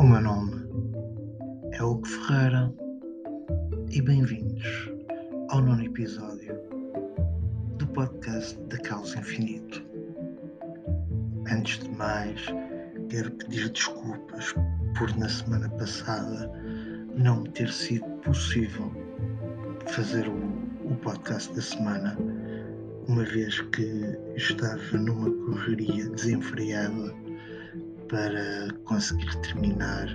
O meu nome é Hugo Ferreira e bem-vindos ao nono episódio do podcast da Causa Infinito. Antes de mais, quero pedir desculpas por na semana passada não me ter sido possível fazer o, o podcast da semana, uma vez que estava numa correria desenfreada para conseguir terminar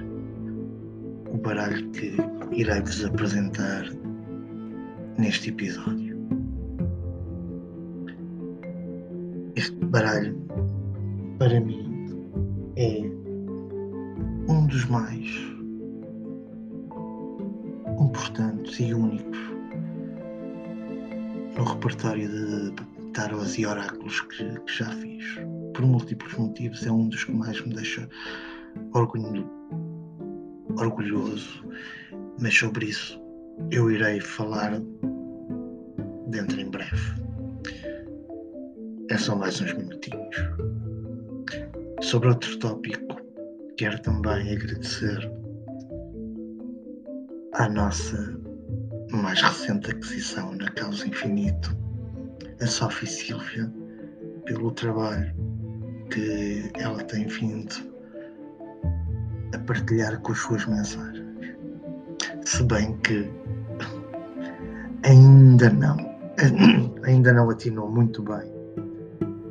o baralho que irei vos apresentar neste episódio. Este baralho, para mim, é um dos mais importantes e únicos no repertório de tarots e oráculos que, que já fiz. Por múltiplos motivos, é um dos que mais me deixa orgulho, orgulhoso, mas sobre isso eu irei falar dentro em breve. É só mais uns minutinhos. Sobre outro tópico, quero também agradecer à nossa mais recente aquisição na Causa Infinito, a Sofia Silvia, pelo trabalho que ela tem vindo a partilhar com as suas mensagens. Se bem que ainda não, ainda não atinou muito bem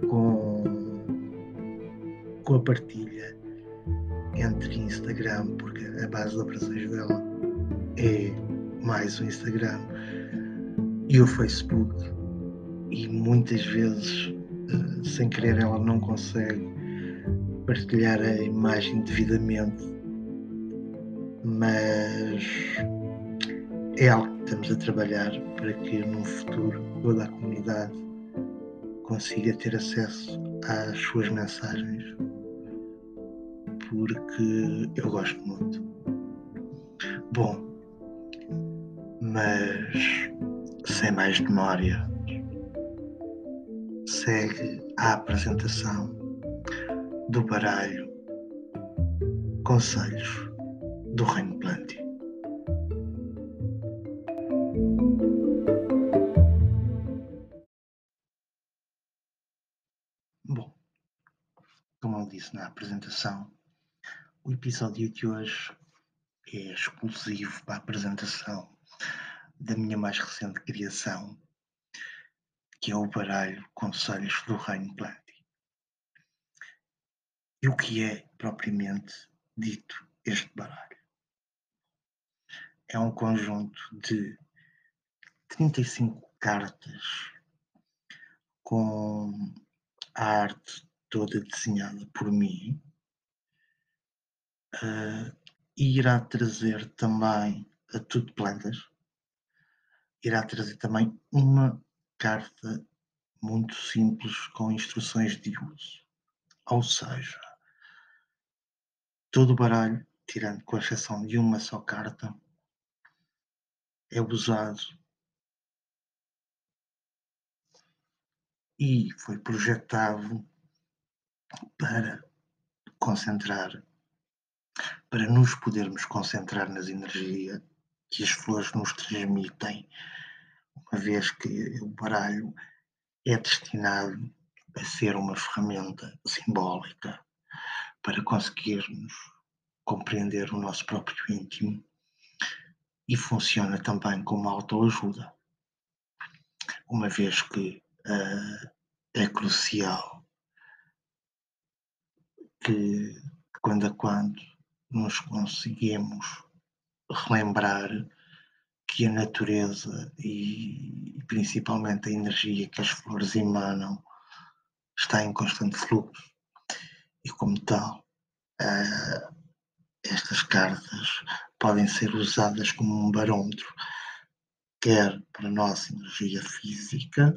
com, com a partilha entre Instagram, porque a base de operações dela é mais o Instagram e o Facebook e muitas vezes sem querer ela não consegue partilhar a imagem devidamente mas é algo que estamos a trabalhar para que no futuro toda a comunidade consiga ter acesso às suas mensagens porque eu gosto muito. Bom mas sem mais demora, segue a apresentação do baralho Conselhos do Reino Plante. Bom, como eu disse na apresentação, o episódio de hoje é exclusivo para a apresentação da minha mais recente criação, que é o baralho Conselhos do Reino Planti. E o que é propriamente dito este baralho? É um conjunto de 35 cartas com a arte toda desenhada por mim uh, e irá trazer também a tudo plantas irá trazer também uma carta muito simples com instruções de uso. Ou seja, todo o baralho, tirando com exceção de uma só carta, é usado e foi projetado para concentrar, para nos podermos concentrar nas energias que as flores nos transmitem, uma vez que o baralho é destinado a ser uma ferramenta simbólica para conseguirmos compreender o nosso próprio íntimo e funciona também como autoajuda, uma vez que uh, é crucial que quando a quando nos conseguimos relembrar que a natureza e, principalmente a energia que as flores emanam está em constante fluxo. E como tal uh, estas cartas podem ser usadas como um barômetro quer para a nossa energia física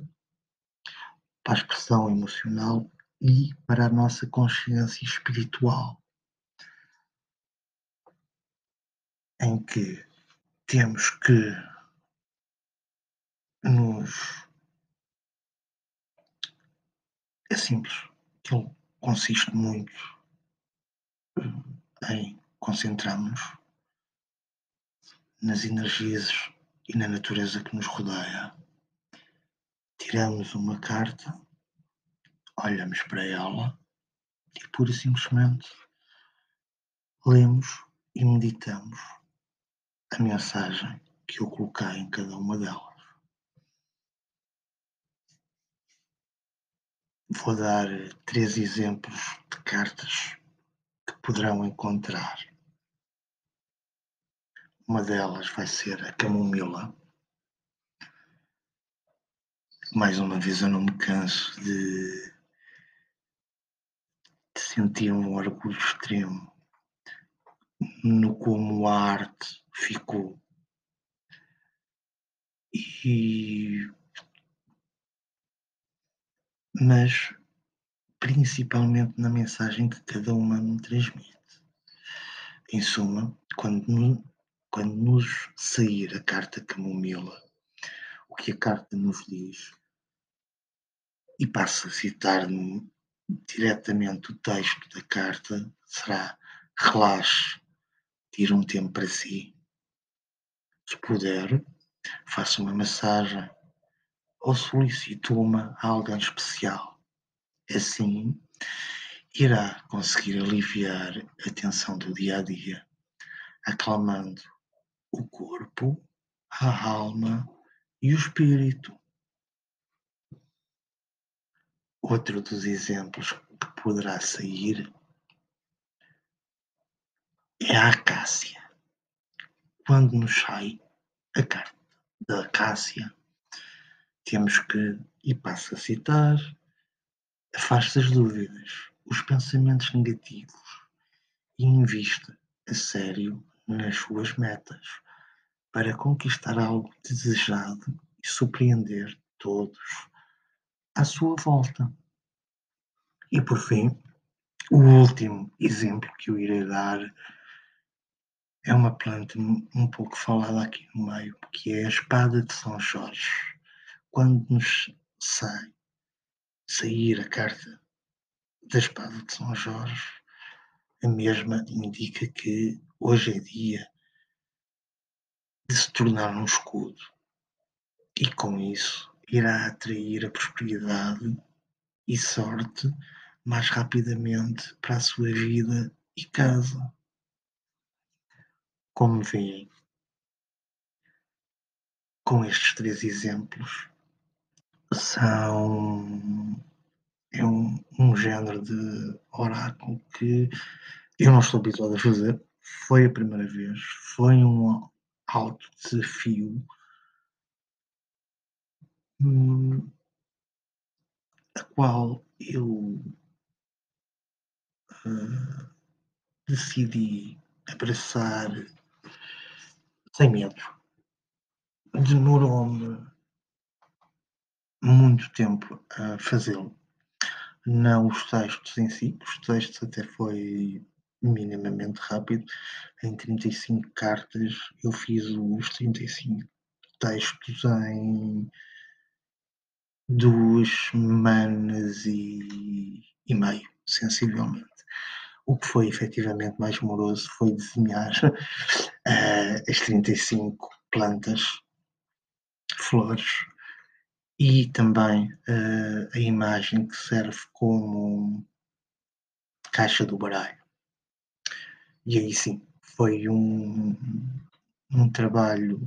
para a expressão emocional e para a nossa consciência espiritual em que temos que nos. É simples, aquilo consiste muito eh, em concentramos nas energias e na natureza que nos rodeia. Tiramos uma carta, olhamos para ela e pura e simplesmente lemos e meditamos a mensagem que eu coloquei em cada uma delas. Vou dar três exemplos de cartas que poderão encontrar. Uma delas vai ser a camomila. Mais uma vez eu não me canso de, de sentir um orgulho extremo no como a arte ficou. E mas principalmente na mensagem que cada uma me transmite. Em suma, quando, quando nos sair a carta camomila, o que a carta nos diz, e passo a citar diretamente o texto da carta, será relaxe, tire um tempo para si. Se puder, faça uma massagem ou solicite uma a alguém especial. Assim, irá conseguir aliviar a tensão do dia a dia, acalmando o corpo, a alma e o espírito. Outro dos exemplos que poderá sair é a acácia. Quando nos sai a carta da acácia, temos que, e passo a citar, afaste as dúvidas, os pensamentos negativos e invista a sério nas suas metas para conquistar algo desejado e surpreender todos à sua volta. E por fim, o último exemplo que eu irei dar é uma planta um pouco falada aqui no meio, que é a espada de São Jorge quando nos sai sair a carta da espada de São Jorge, a mesma indica que hoje é dia de se tornar um escudo e com isso irá atrair a prosperidade e sorte mais rapidamente para a sua vida e casa. Como veem, com estes três exemplos, são é um, um género de oráculo que eu não estou habituado a fazer. Foi a primeira vez, foi um alto desafio. Hum, a qual eu uh, decidi abraçar sem medo. Demorou-me muito tempo a fazê-lo. Não os textos em si, os textos até foi minimamente rápido. Em 35 cartas eu fiz os 35 textos em duas semanas e, e meio, sensivelmente. O que foi efetivamente mais moroso foi desenhar uh, as 35 plantas, flores, e também uh, a imagem que serve como caixa do baralho. E aí sim, foi um, um trabalho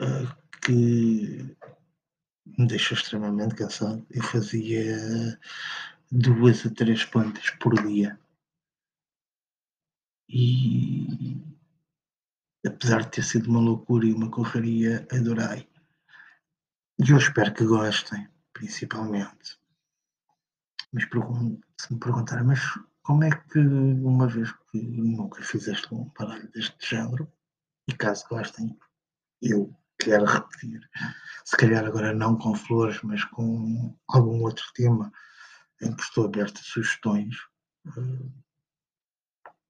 uh, que me deixou extremamente cansado. Eu fazia duas a três plantas por dia. E apesar de ter sido uma loucura e uma correria, adorei. E eu espero que gostem, principalmente. Mas se me perguntarem, mas como é que, uma vez que nunca fizeste um baralho deste género, e caso gostem, eu quero repetir, se calhar agora não com flores, mas com algum outro tema em que estou aberto a sugestões, eh,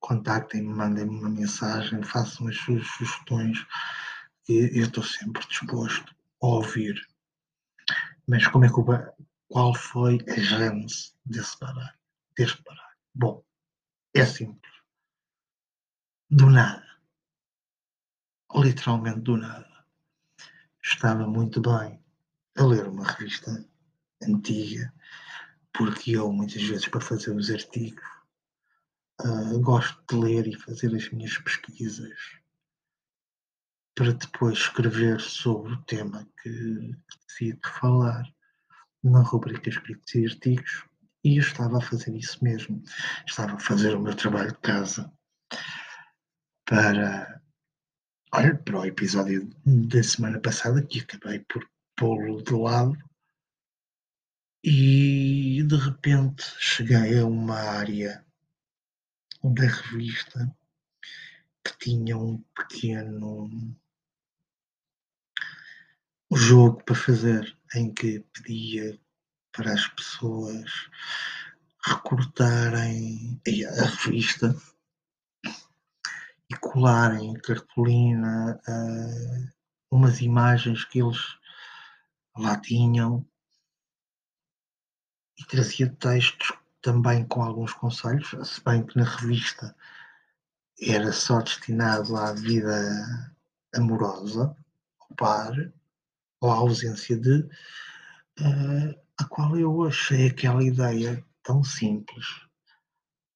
contactem-me, mandem-me uma mensagem, façam as suas sugestões, eu estou sempre disposto a ouvir. Mas como é que o, qual foi a gênese desse baralho, deste baralho? Bom, É simples. Do nada. Literalmente do nada. Estava muito bem a ler uma revista antiga, porque eu, muitas vezes, para fazer os artigos, uh, gosto de ler e fazer as minhas pesquisas para depois escrever sobre o tema que, que decido falar na rubrica Escritos e Artigos e eu estava a fazer isso mesmo. Estava a fazer o meu trabalho de casa para, olha, para o episódio da semana passada, que acabei por pô-lo de lado, e de repente cheguei a uma área da revista que tinha um pequeno jogo para fazer em que pedia para as pessoas recortarem a revista e colarem cartolina uh, umas imagens que eles lá tinham e trazia textos também com alguns conselhos, se bem que na revista era só destinado à vida amorosa, ao par, ou à ausência de, uh, a qual eu achei aquela ideia tão simples,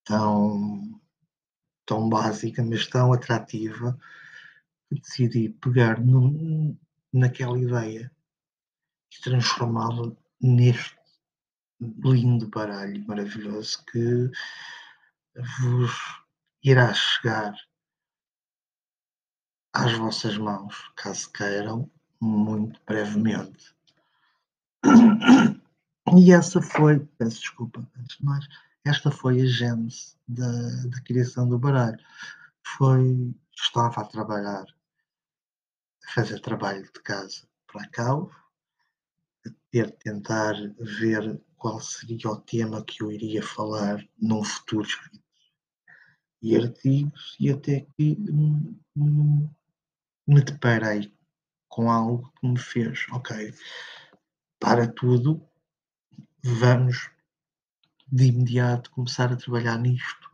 tão, tão básica, mas tão atrativa, que decidi pegar naquela ideia e transformá-la neste lindo baralho maravilhoso que vos irá chegar às vossas mãos, caso queiram, muito brevemente. E essa foi, peço desculpa, antes de mais, esta foi a gênese da, da criação do baralho. Foi, estava a trabalhar, a fazer trabalho de casa para cá, a ter tentar ver qual seria o tema que eu iria falar num futuro escrito. E artigos, e até que me deparei com algo que me fez, ok, para tudo, vamos de imediato começar a trabalhar nisto,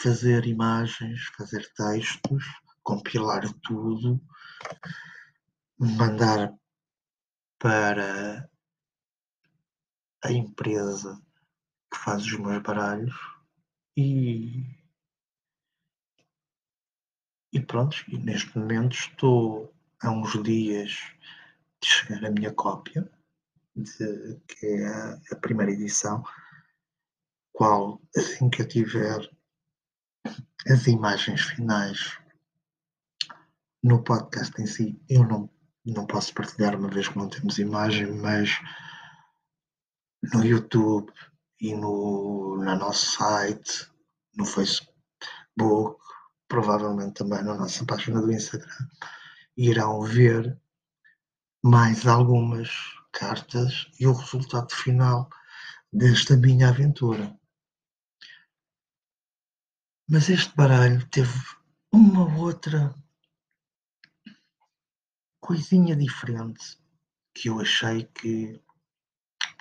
fazer imagens, fazer textos, compilar tudo, mandar para a empresa que faz os meus baralhos e, e pronto, neste momento estou há uns dias de chegar a minha cópia de, que é a, a primeira edição, qual assim que eu tiver as imagens finais no podcast em si, eu não, não posso partilhar uma vez que não temos imagem, mas no YouTube e no, no nosso site, no Facebook, provavelmente também na nossa página do Instagram, irão ver mais algumas cartas e o resultado final desta minha aventura. Mas este baralho teve uma outra coisinha diferente que eu achei que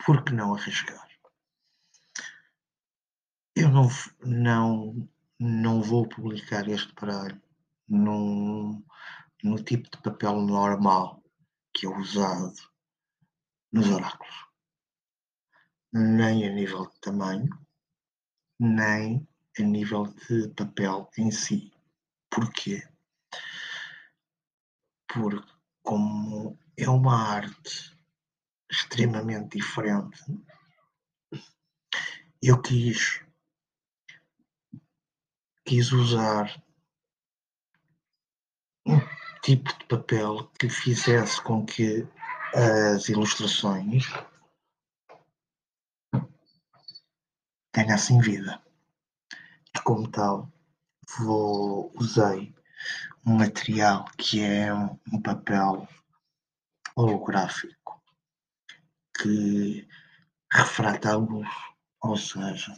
por que não arriscar? Eu não, não, não vou publicar este baralho num, no tipo de papel normal que é usado nos oráculos, nem a nível de tamanho, nem a nível de papel em si. Porquê? Porque, como é uma arte extremamente diferente, eu quis, quis usar um tipo de papel que fizesse com que as ilustrações ganhassem vida. E como tal, vou, usei um material que é um, papel holográfico que refrata a luz, ou seja,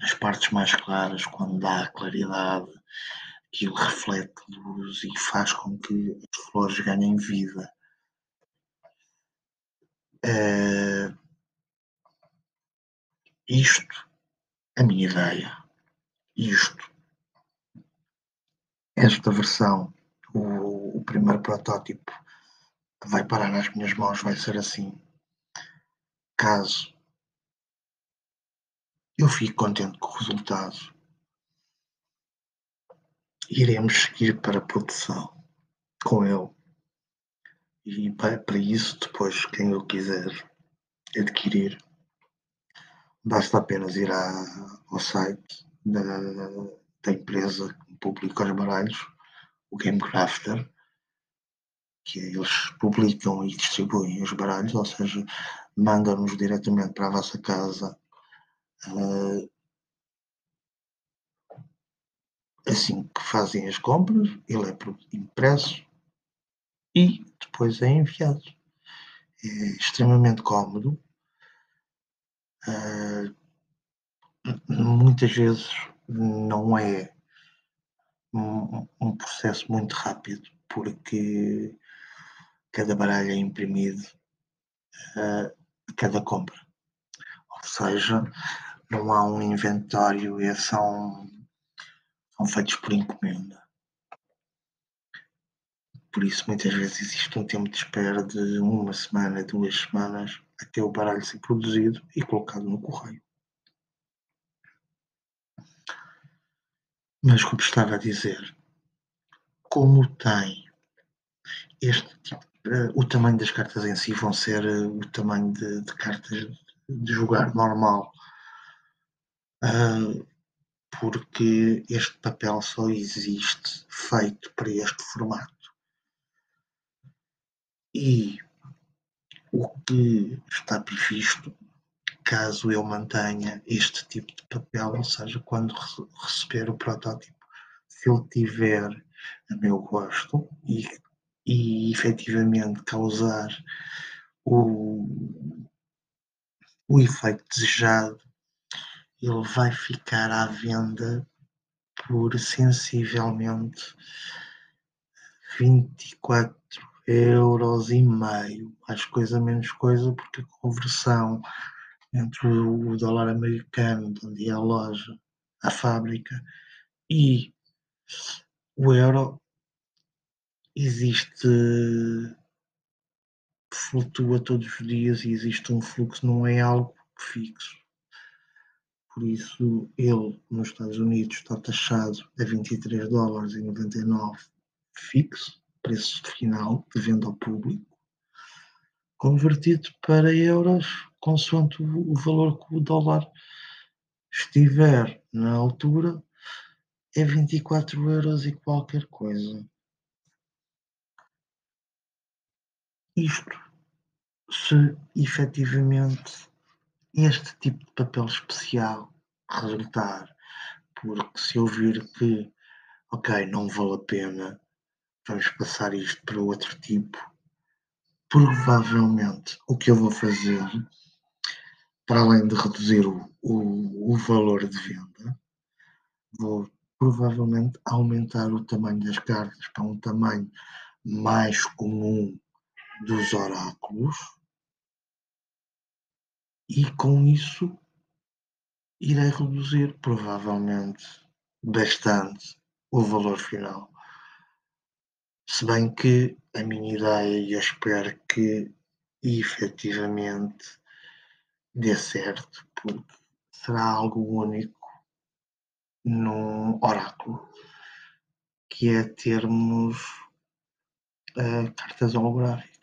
nas partes mais claras, quando dá claridade, aquilo reflete luz e faz com que as flores ganhem vida. Uh, isto, a minha ideia, isto, esta versão, o, o primeiro protótipo que vai parar nas minhas mãos vai ser assim. Caso eu fique contente com o resultado, iremos seguir para a produção com ele. E para, isso, depois, quem eu quiser adquirir, basta apenas ir à, ao site da, da empresa que publica os baralhos, o Game Crafter, que eles publicam e distribuem os baralhos, ou seja, mandam-nos diretamente para a vossa casa uh, assim que fazem as compras, ele é impresso e depois é enviado. É extremamente cómodo. Uh, muitas vezes não é um, um, processo muito rápido, porque cada baralho é imprimido uh, cada compra. Ou seja, não há um inventário e são, são feitos por encomenda. Por isso, muitas vezes existe um tempo de espera de uma semana, duas semanas, até o baralho ser produzido e colocado no correio. Mas, como estava a dizer, como tem este tipo, o tamanho das cartas em si vão ser uh, o tamanho de, de, cartas de jogar normal, uh, porque este papel só existe feito para este formato. E o que está previsto, caso eu mantenha este tipo de papel, ou seja, quando receber o protótipo, se ele tiver a meu gosto e, e efetivamente causar o, o efeito desejado, ele vai ficar à venda por sensivelmente 24 euros e meio, mais coisa menos coisa, porque a conversão entre o dólar americano, de onde é a loja, a fábrica, e o euro existe flutua todos os dias e existe um fluxo, não é algo fixo. Por isso, ele nos Estados Unidos está taxado a 23 dólares e 99 fixo, preço final de venda ao público, convertido para euros, consoante o valor que o dólar estiver na altura, é 24 euros e qualquer coisa. Isto, se efetivamente este tipo de papel especial resultar, porque se eu vir que, ok, não vale a pena vamos passar isto para outro tipo. Provavelmente o que eu vou fazer, para além de reduzir o, o, o valor de venda, vou provavelmente aumentar o tamanho das cartas para um tamanho mais comum dos oráculos e com isso irei reduzir provavelmente bastante o valor final. Se bem que a minha ideia, e eu espero que efetivamente dê certo, porque será algo único num oráculo, que é termos uh, cartas holográficas,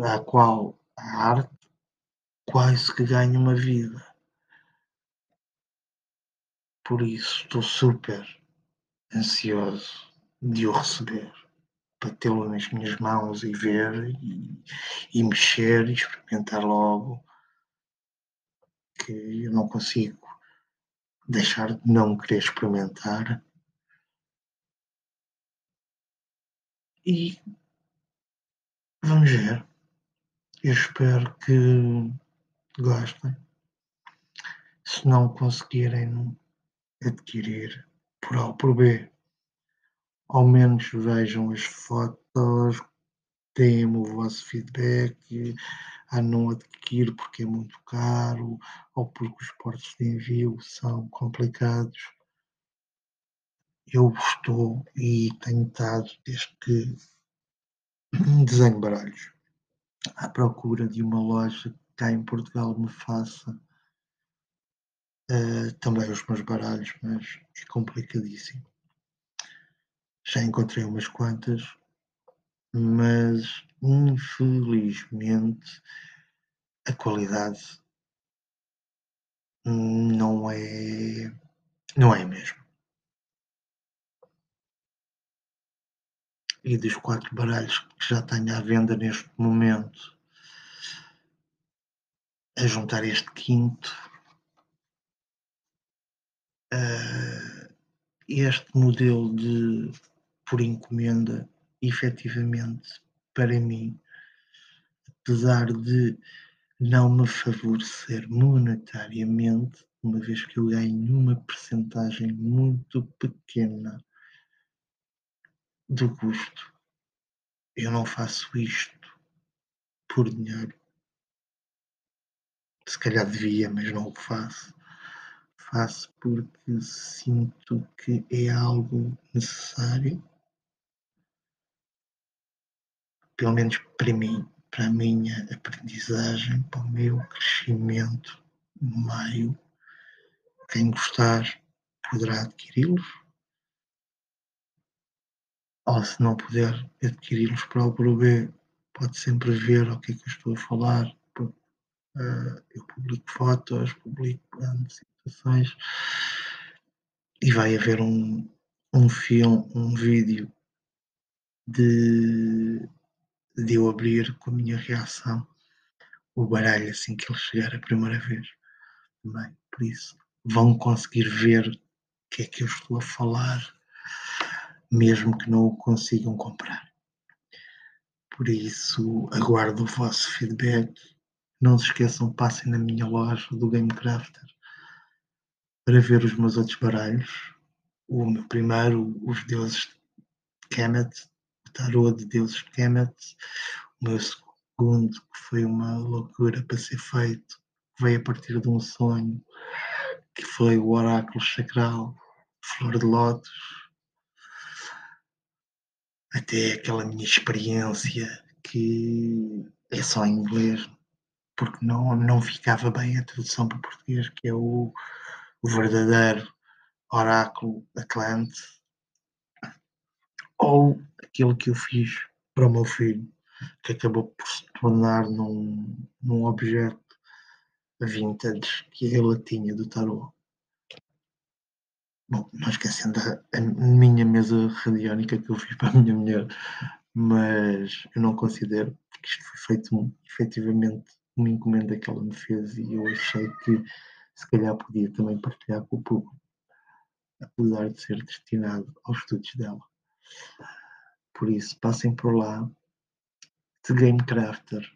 a qual a arte quase que ganha uma vida. Por isso estou super ansioso de o receber, para tê-lo nas minhas mãos e ver e, e mexer e experimentar logo, que eu não consigo deixar de não querer experimentar. E vamos ver. Eu espero que gostem. Se não conseguirem adquirir por A ou por B, ao menos vejam as fotos deem-me o vosso feedback. Ah, não adquiro porque é muito caro ou porque os portos de envio são complicados. Eu estou e tenho estado desde que desenho baralhos à procura de uma loja que cá em Portugal me faça uh, também os meus baralhos, mas é complicadíssimo. Já encontrei umas quantas, mas infelizmente a qualidade não é não é mesmo. E dos quatro baralhos que já tenho à venda neste momento, a juntar este quinto, uh, este modelo de por encomenda, efetivamente, para mim, apesar de não me favorecer monetariamente, uma vez que eu ganho uma percentagem muito pequena do custo. Eu não faço isto por dinheiro. Se calhar devia, mas não o faço. Faço porque sinto que é algo necessário, pelo menos para mim, para a minha aprendizagem, para o meu crescimento no meio. Quem gostar poderá adquiri-los, ou se não puder adquiri-los para o B, pode sempre ver o que é que eu estou a falar. Uh, eu publico fotos, publico situações e vai haver um, um filme, um vídeo de de eu abrir com a minha reação o baralho assim que ele chegar a primeira vez. Também, por isso, vão conseguir ver o que é que eu estou a falar, mesmo que não o consigam comprar. Por isso, aguardo o vosso feedback. Não se esqueçam, passem na minha loja do Game Crafter para ver os meus outros baralhos. O meu primeiro, os deuses Kemet, tarô de deuses Kemet, o meu segundo, que foi uma loucura para ser feito, veio a partir de um sonho, que foi o oráculo sacral, flor de lótus, até aquela minha experiência que é só em inglês, porque não, não ficava bem a tradução para português, que é o, o verdadeiro oráculo Atlante, ou aquilo que eu fiz para o meu filho, que acabou por se tornar num, num objeto vintage que ele tinha do tarot. Bom, não esquecendo a, a, minha mesa radiónica que eu fiz para a minha mulher, mas eu não considero que isto foi feito efetivamente uma encomenda que ela me fez e eu achei que se calhar podia também partilhar com o público, apesar de ser destinado aos estudos dela. Por isso, passem por lá. The Gamecrafter,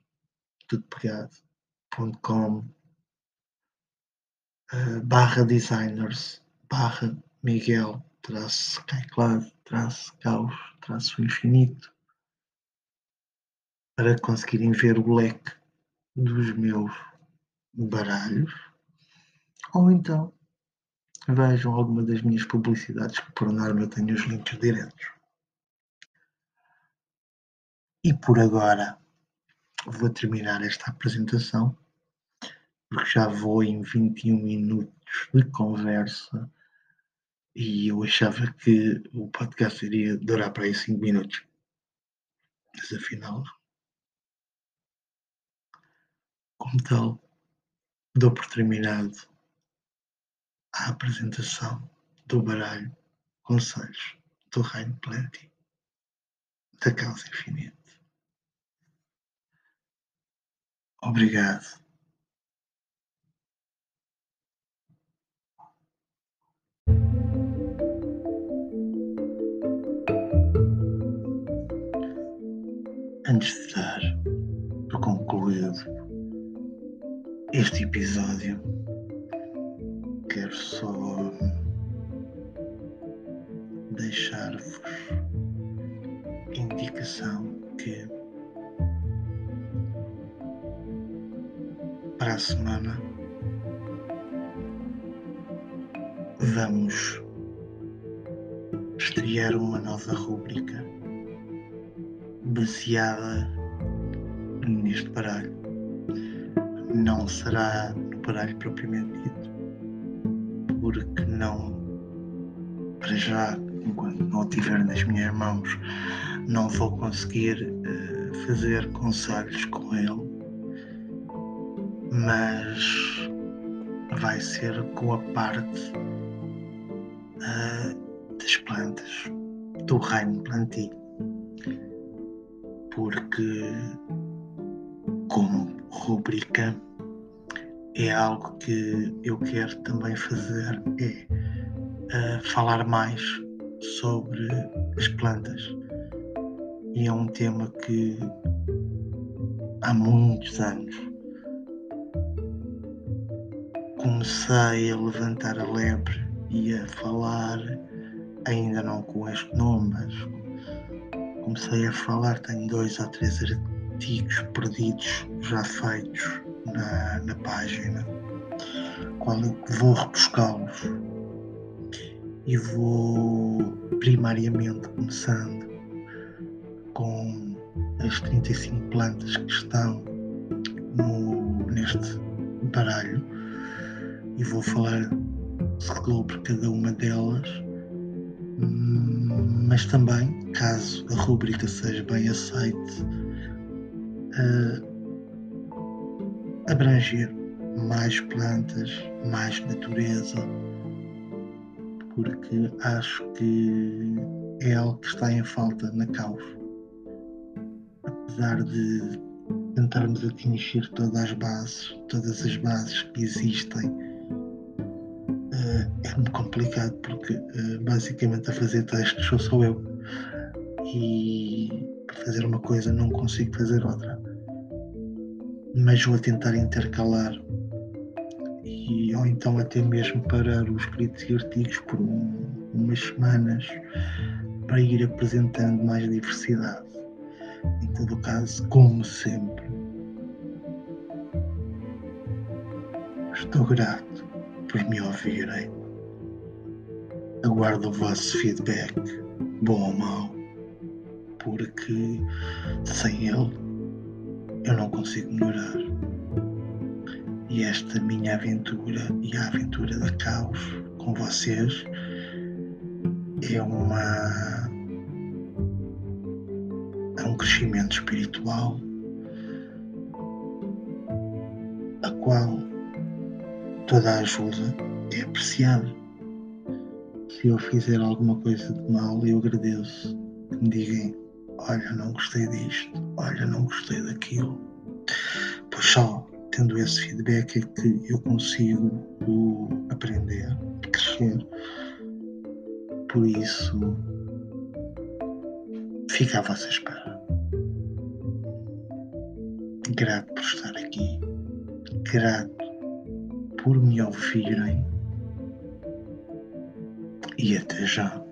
tudo pegado.com eh, barra designers barra Miguel traço Skycloud traço caos traço infinito para conseguirem ver o leque dos meus baralhos ou então vejam alguma das minhas publicidades que por norma eu tenho os links diretos. E por agora vou terminar esta apresentação, porque já vou em 21 minutos de conversa e eu achava que o podcast iria durar para aí 5 minutos. Mas afinal, como tal, dou por terminado a apresentação do baralho Conselhos do Reino Plenty da Causa Infinita. Obrigado. antes de dar por concluído este episódio, quero só deixar-vos indicação que para a semana vamos estrear uma nova rúbrica baseada neste baralho. Não será no baralho propriamente dito, porque não, para já, enquanto não o tiver nas minhas mãos, não vou conseguir uh, fazer conselhos com ele, mas vai ser com a parte uh, das plantas, do reino plantio, porque como rubrica é algo que eu quero também fazer é uh, falar mais sobre as plantas. E é um tema que há muitos anos comecei a levantar a lebre e a falar, ainda não com este nome, mas comecei a falar, tenho dois ou três artigos perdidos já feitos na, na página, qual eu vou rebuscá-los e vou primariamente começando com as 35 plantas que estão no, neste baralho e vou falar sobre cada uma delas, mas também, caso a rúbrica seja bem aceite, uh, abranger mais plantas, mais natureza, porque acho que é algo que está em falta na caos. Apesar de tentarmos atingir todas as bases, todas as bases que existem, muito complicado porque uh, basicamente a fazer testes sou só eu. E para fazer uma coisa não consigo fazer outra mas vou tentar intercalar e, ou então até mesmo parar os escritos e artigos por um, umas semanas para ir apresentando mais diversidade. Em todo caso, como sempre, estou grato por me ouvirem. Aguardo o vosso feedback, bom ou mau, porque sem ele eu não consigo melhorar. E esta minha aventura e a aventura da Caos com vocês é uma é um crescimento espiritual a qual toda a ajuda é apreciada. Se eu fizer alguma coisa de mal, eu agradeço que me digam olha, não gostei disto, olha, não gostei daquilo. Pois só tendo esse feedback é que eu consigo aprender, crescer. Por isso, fica a vossa espera. Grato por estar aqui, grato por me ouvirem e até já.